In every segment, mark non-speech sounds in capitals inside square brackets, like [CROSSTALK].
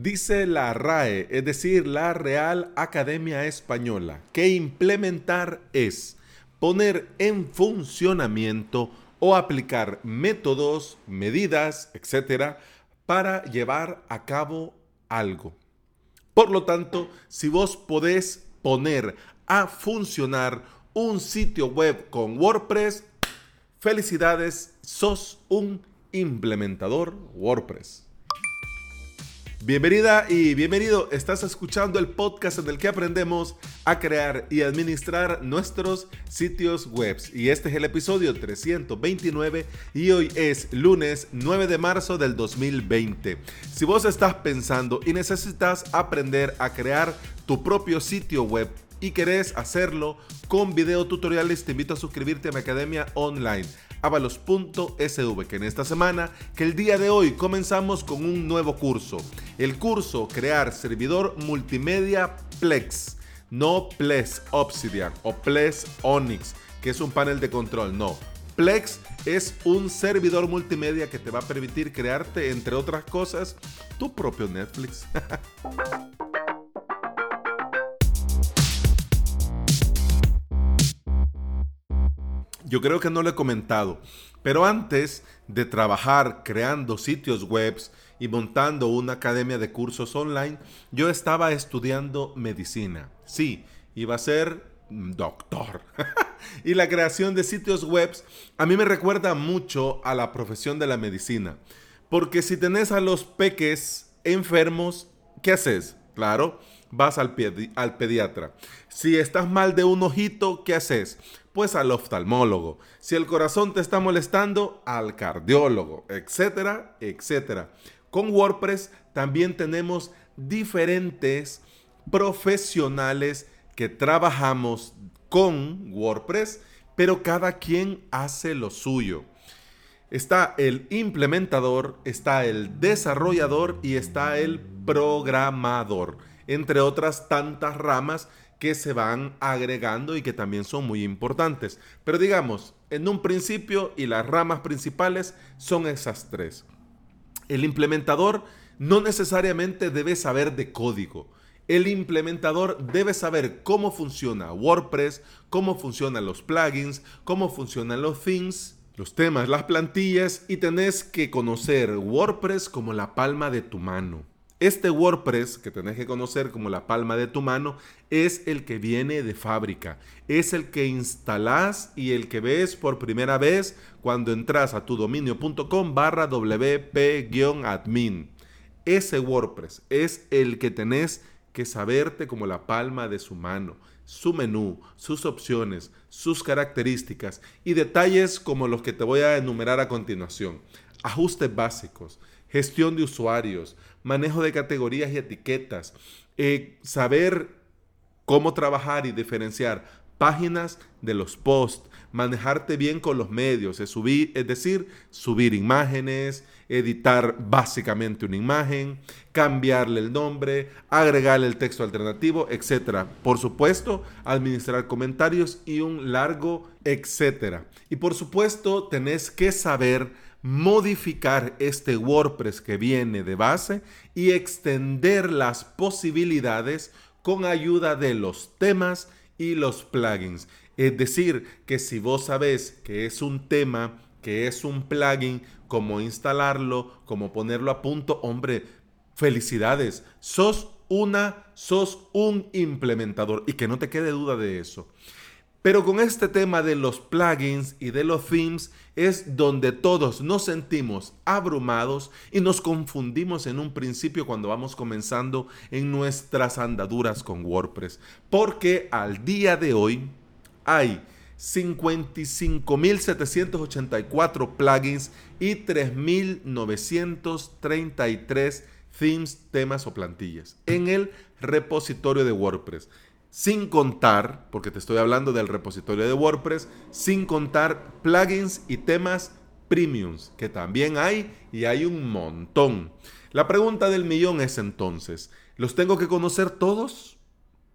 Dice la RAE, es decir, la Real Academia Española, que implementar es poner en funcionamiento o aplicar métodos, medidas, etcétera, para llevar a cabo algo. Por lo tanto, si vos podés poner a funcionar un sitio web con WordPress, felicidades, sos un implementador WordPress. Bienvenida y bienvenido. Estás escuchando el podcast en el que aprendemos a crear y administrar nuestros sitios web. Y este es el episodio 329 y hoy es lunes 9 de marzo del 2020. Si vos estás pensando y necesitas aprender a crear tu propio sitio web y querés hacerlo con video tutoriales, te invito a suscribirte a mi academia online avalos.sv, que en esta semana, que el día de hoy comenzamos con un nuevo curso. El curso Crear Servidor Multimedia Plex, no Plex Obsidian o Plex Onyx, que es un panel de control, no. Plex es un servidor multimedia que te va a permitir crearte, entre otras cosas, tu propio Netflix. [LAUGHS] Yo creo que no lo he comentado, pero antes de trabajar creando sitios web y montando una academia de cursos online, yo estaba estudiando medicina. Sí, iba a ser doctor. [LAUGHS] y la creación de sitios web a mí me recuerda mucho a la profesión de la medicina. Porque si tenés a los peques enfermos, ¿qué haces? Claro, vas al, al pediatra. Si estás mal de un ojito, ¿qué haces? Pues al oftalmólogo. Si el corazón te está molestando, al cardiólogo, etcétera, etcétera. Con WordPress también tenemos diferentes profesionales que trabajamos con WordPress, pero cada quien hace lo suyo. Está el implementador, está el desarrollador y está el programador, entre otras tantas ramas que se van agregando y que también son muy importantes. Pero digamos, en un principio y las ramas principales son esas tres. El implementador no necesariamente debe saber de código. El implementador debe saber cómo funciona WordPress, cómo funcionan los plugins, cómo funcionan los themes, los temas, las plantillas y tenés que conocer WordPress como la palma de tu mano. Este WordPress que tenés que conocer como la palma de tu mano es el que viene de fábrica, es el que instalás y el que ves por primera vez cuando entras a tu dominio.com barra wp-admin. Ese WordPress es el que tenés que saberte como la palma de su mano, su menú, sus opciones, sus características y detalles como los que te voy a enumerar a continuación. Ajustes básicos, gestión de usuarios, manejo de categorías y etiquetas, eh, saber cómo trabajar y diferenciar páginas de los posts, manejarte bien con los medios, es, subir, es decir, subir imágenes, editar básicamente una imagen, cambiarle el nombre, agregarle el texto alternativo, etc. Por supuesto, administrar comentarios y un largo etcétera. Y por supuesto, tenés que saber modificar este WordPress que viene de base y extender las posibilidades con ayuda de los temas y los plugins. Es decir, que si vos sabés que es un tema, que es un plugin, cómo instalarlo, cómo ponerlo a punto, hombre, felicidades. Sos una, sos un implementador y que no te quede duda de eso. Pero con este tema de los plugins y de los themes es donde todos nos sentimos abrumados y nos confundimos en un principio cuando vamos comenzando en nuestras andaduras con WordPress. Porque al día de hoy hay 55.784 plugins y 3.933 themes, temas o plantillas en el repositorio de WordPress. Sin contar, porque te estoy hablando del repositorio de WordPress, sin contar plugins y temas premiums, que también hay y hay un montón. La pregunta del millón es entonces, ¿los tengo que conocer todos?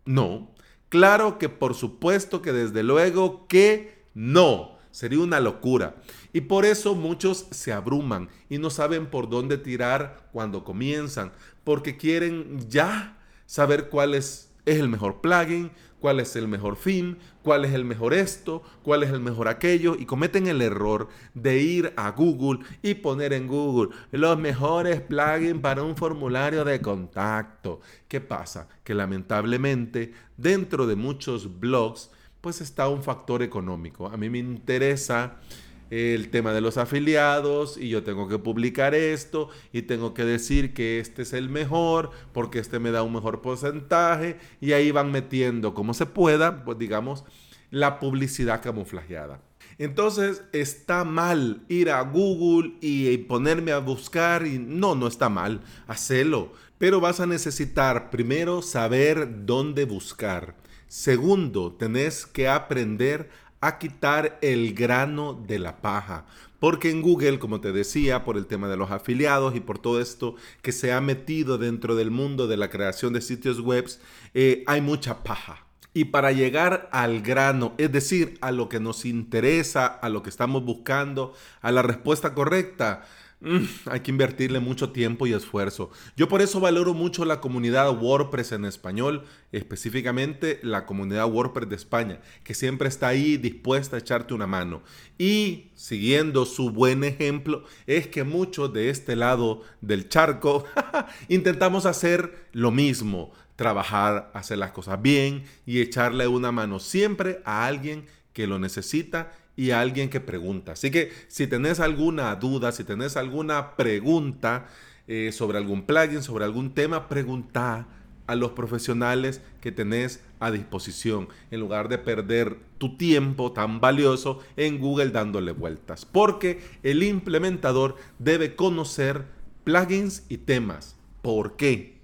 No. Claro que por supuesto que desde luego que no. sería una locura. Y por eso muchos se abruman y no saben por dónde tirar cuando comienzan, porque quieren ya saber cuál es, es el mejor plugin, cuál es el mejor fin, cuál es el mejor esto, cuál es el mejor aquello, y cometen el error de ir a Google y poner en Google los mejores plugins para un formulario de contacto. ¿Qué pasa? Que lamentablemente dentro de muchos blogs pues está un factor económico. A mí me interesa el tema de los afiliados y yo tengo que publicar esto y tengo que decir que este es el mejor porque este me da un mejor porcentaje y ahí van metiendo como se pueda, pues digamos, la publicidad camuflajeada. Entonces está mal ir a Google y ponerme a buscar y no, no está mal, hacelo. Pero vas a necesitar primero saber dónde buscar. Segundo, tenés que aprender a quitar el grano de la paja. Porque en Google, como te decía, por el tema de los afiliados y por todo esto que se ha metido dentro del mundo de la creación de sitios web, eh, hay mucha paja. Y para llegar al grano, es decir, a lo que nos interesa, a lo que estamos buscando, a la respuesta correcta, Mm, hay que invertirle mucho tiempo y esfuerzo. Yo por eso valoro mucho la comunidad WordPress en español, específicamente la comunidad WordPress de España, que siempre está ahí dispuesta a echarte una mano. Y siguiendo su buen ejemplo, es que muchos de este lado del charco [LAUGHS] intentamos hacer lo mismo, trabajar, hacer las cosas bien y echarle una mano siempre a alguien que lo necesita y a alguien que pregunta. Así que si tenés alguna duda, si tenés alguna pregunta eh, sobre algún plugin, sobre algún tema, pregunta a los profesionales que tenés a disposición en lugar de perder tu tiempo tan valioso en Google dándole vueltas. Porque el implementador debe conocer plugins y temas. ¿Por qué?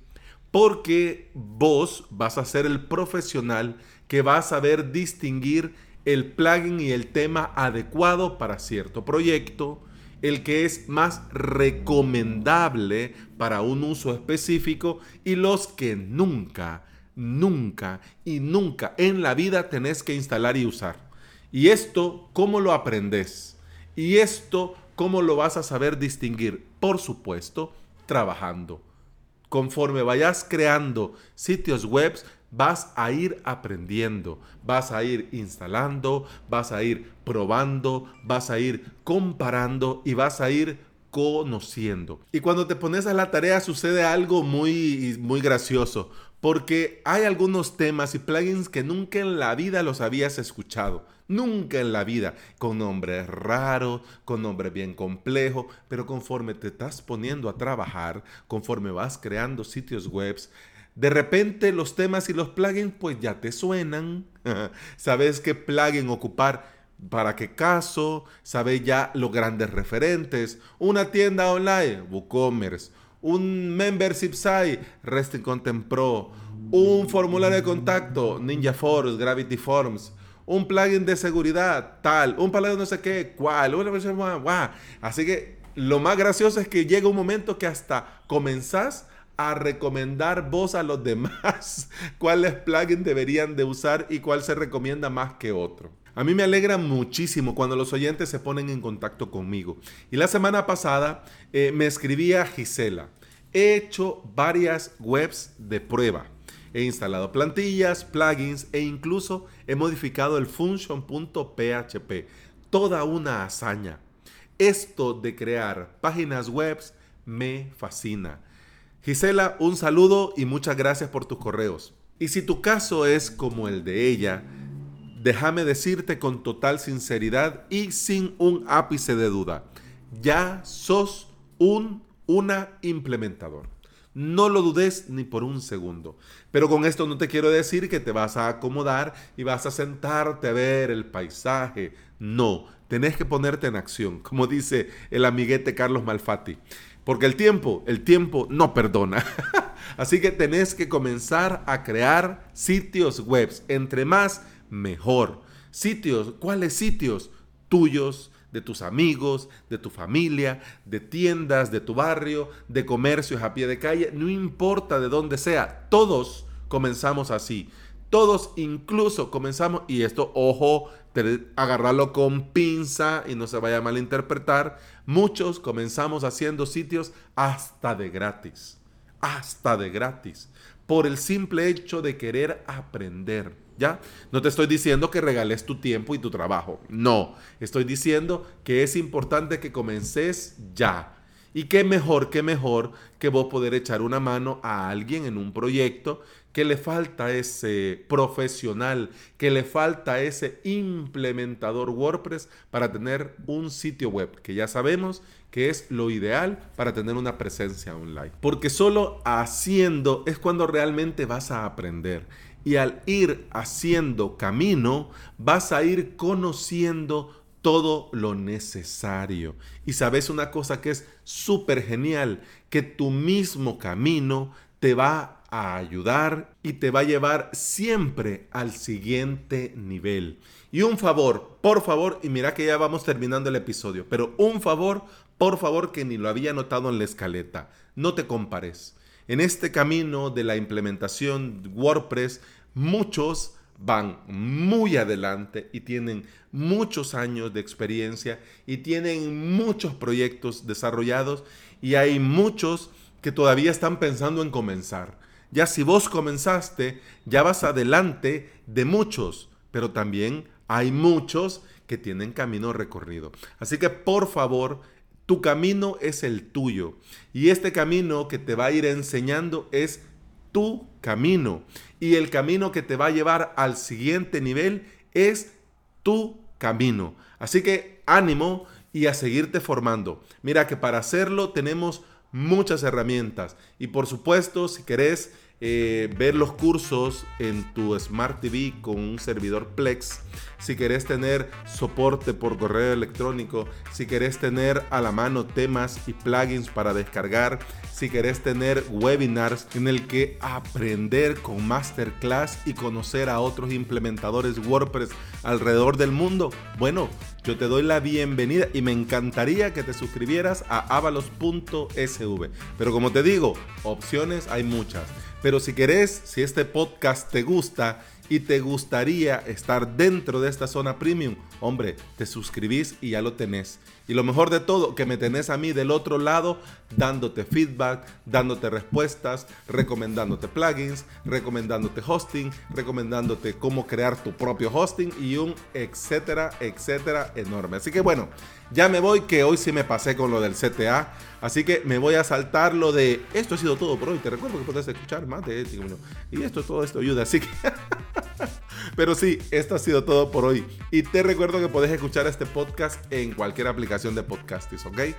Porque vos vas a ser el profesional que va a saber distinguir el plugin y el tema adecuado para cierto proyecto, el que es más recomendable para un uso específico y los que nunca, nunca y nunca en la vida tenés que instalar y usar. Y esto, ¿cómo lo aprendes? Y esto, ¿cómo lo vas a saber distinguir? Por supuesto, trabajando. Conforme vayas creando sitios web, vas a ir aprendiendo, vas a ir instalando, vas a ir probando, vas a ir comparando y vas a ir conociendo. Y cuando te pones a la tarea sucede algo muy, muy gracioso, porque hay algunos temas y plugins que nunca en la vida los habías escuchado. Nunca en la vida, con nombres raros, con nombres bien complejos, pero conforme te estás poniendo a trabajar, conforme vas creando sitios web, de repente los temas y los plugins pues ya te suenan. [LAUGHS] sabes qué plugin ocupar para qué caso. Sabes ya los grandes referentes. Una tienda online, WooCommerce. Un membership site, Resting Content Pro. Un formulario de contacto, Ninja Forms, Gravity Forms. Un plugin de seguridad, tal. Un plugin no sé qué, cuál. Una versión, wow. Así que lo más gracioso es que llega un momento que hasta comenzás a recomendar vos a los demás [LAUGHS] cuáles plugins deberían de usar y cuál se recomienda más que otro. A mí me alegra muchísimo cuando los oyentes se ponen en contacto conmigo. Y la semana pasada eh, me escribía Gisela. He hecho varias webs de prueba. He instalado plantillas, plugins e incluso he modificado el function.php. Toda una hazaña. Esto de crear páginas web me fascina. Gisela, un saludo y muchas gracias por tus correos. Y si tu caso es como el de ella, déjame decirte con total sinceridad y sin un ápice de duda, ya sos un una implementador. No lo dudes ni por un segundo. Pero con esto no te quiero decir que te vas a acomodar y vas a sentarte a ver el paisaje. No, tenés que ponerte en acción, como dice el amiguete Carlos Malfatti. Porque el tiempo, el tiempo no perdona. [LAUGHS] Así que tenés que comenzar a crear sitios web. Entre más, mejor. Sitios, ¿cuáles sitios? Tuyos, de tus amigos, de tu familia, de tiendas, de tu barrio, de comercios a pie de calle, no importa de dónde sea, todos comenzamos así. Todos incluso comenzamos, y esto, ojo, agarrarlo con pinza y no se vaya a malinterpretar, muchos comenzamos haciendo sitios hasta de gratis, hasta de gratis, por el simple hecho de querer aprender. ¿Ya? No te estoy diciendo que regales tu tiempo y tu trabajo. No, estoy diciendo que es importante que comences ya. Y qué mejor, qué mejor que vos poder echar una mano a alguien en un proyecto que le falta ese profesional, que le falta ese implementador WordPress para tener un sitio web, que ya sabemos que es lo ideal para tener una presencia online. Porque solo haciendo es cuando realmente vas a aprender. Y al ir haciendo camino, vas a ir conociendo todo lo necesario. Y sabes una cosa que es súper genial, que tu mismo camino te va a ayudar y te va a llevar siempre al siguiente nivel. Y un favor, por favor, y mira que ya vamos terminando el episodio, pero un favor, por favor, que ni lo había notado en la escaleta, no te compares. En este camino de la implementación WordPress, muchos van muy adelante y tienen muchos años de experiencia y tienen muchos proyectos desarrollados y hay muchos que todavía están pensando en comenzar. Ya si vos comenzaste, ya vas adelante de muchos, pero también hay muchos que tienen camino recorrido. Así que por favor, tu camino es el tuyo y este camino que te va a ir enseñando es tu camino. Y el camino que te va a llevar al siguiente nivel es tu camino. Así que ánimo y a seguirte formando. Mira que para hacerlo tenemos muchas herramientas. Y por supuesto, si querés eh, ver los cursos en tu Smart TV con un servidor Plex, si querés tener soporte por correo electrónico, si querés tener a la mano temas y plugins para descargar, si querés tener webinars en el que aprender con masterclass y conocer a otros implementadores WordPress alrededor del mundo, bueno, yo te doy la bienvenida y me encantaría que te suscribieras a avalos.sv. Pero como te digo, opciones hay muchas. Pero si querés, si este podcast te gusta y te gustaría estar dentro de esta zona premium, hombre, te suscribís y ya lo tenés. Y lo mejor de todo, que me tenés a mí del otro lado dándote feedback, dándote respuestas, recomendándote plugins, recomendándote hosting, recomendándote cómo crear tu propio hosting y un etcétera, etcétera enorme. Así que bueno, ya me voy que hoy sí me pasé con lo del CTA. Así que me voy a saltar lo de esto ha sido todo por hoy. Te recuerdo que puedes escuchar más de esto. Y esto, todo esto ayuda. Así que... [LAUGHS] Pero sí, esto ha sido todo por hoy. Y te recuerdo que puedes escuchar este podcast en cualquier aplicación de podcasting, ¿ok?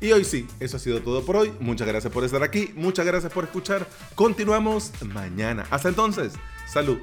Y hoy sí, eso ha sido todo por hoy. Muchas gracias por estar aquí. Muchas gracias por escuchar. Continuamos mañana. Hasta entonces, salud.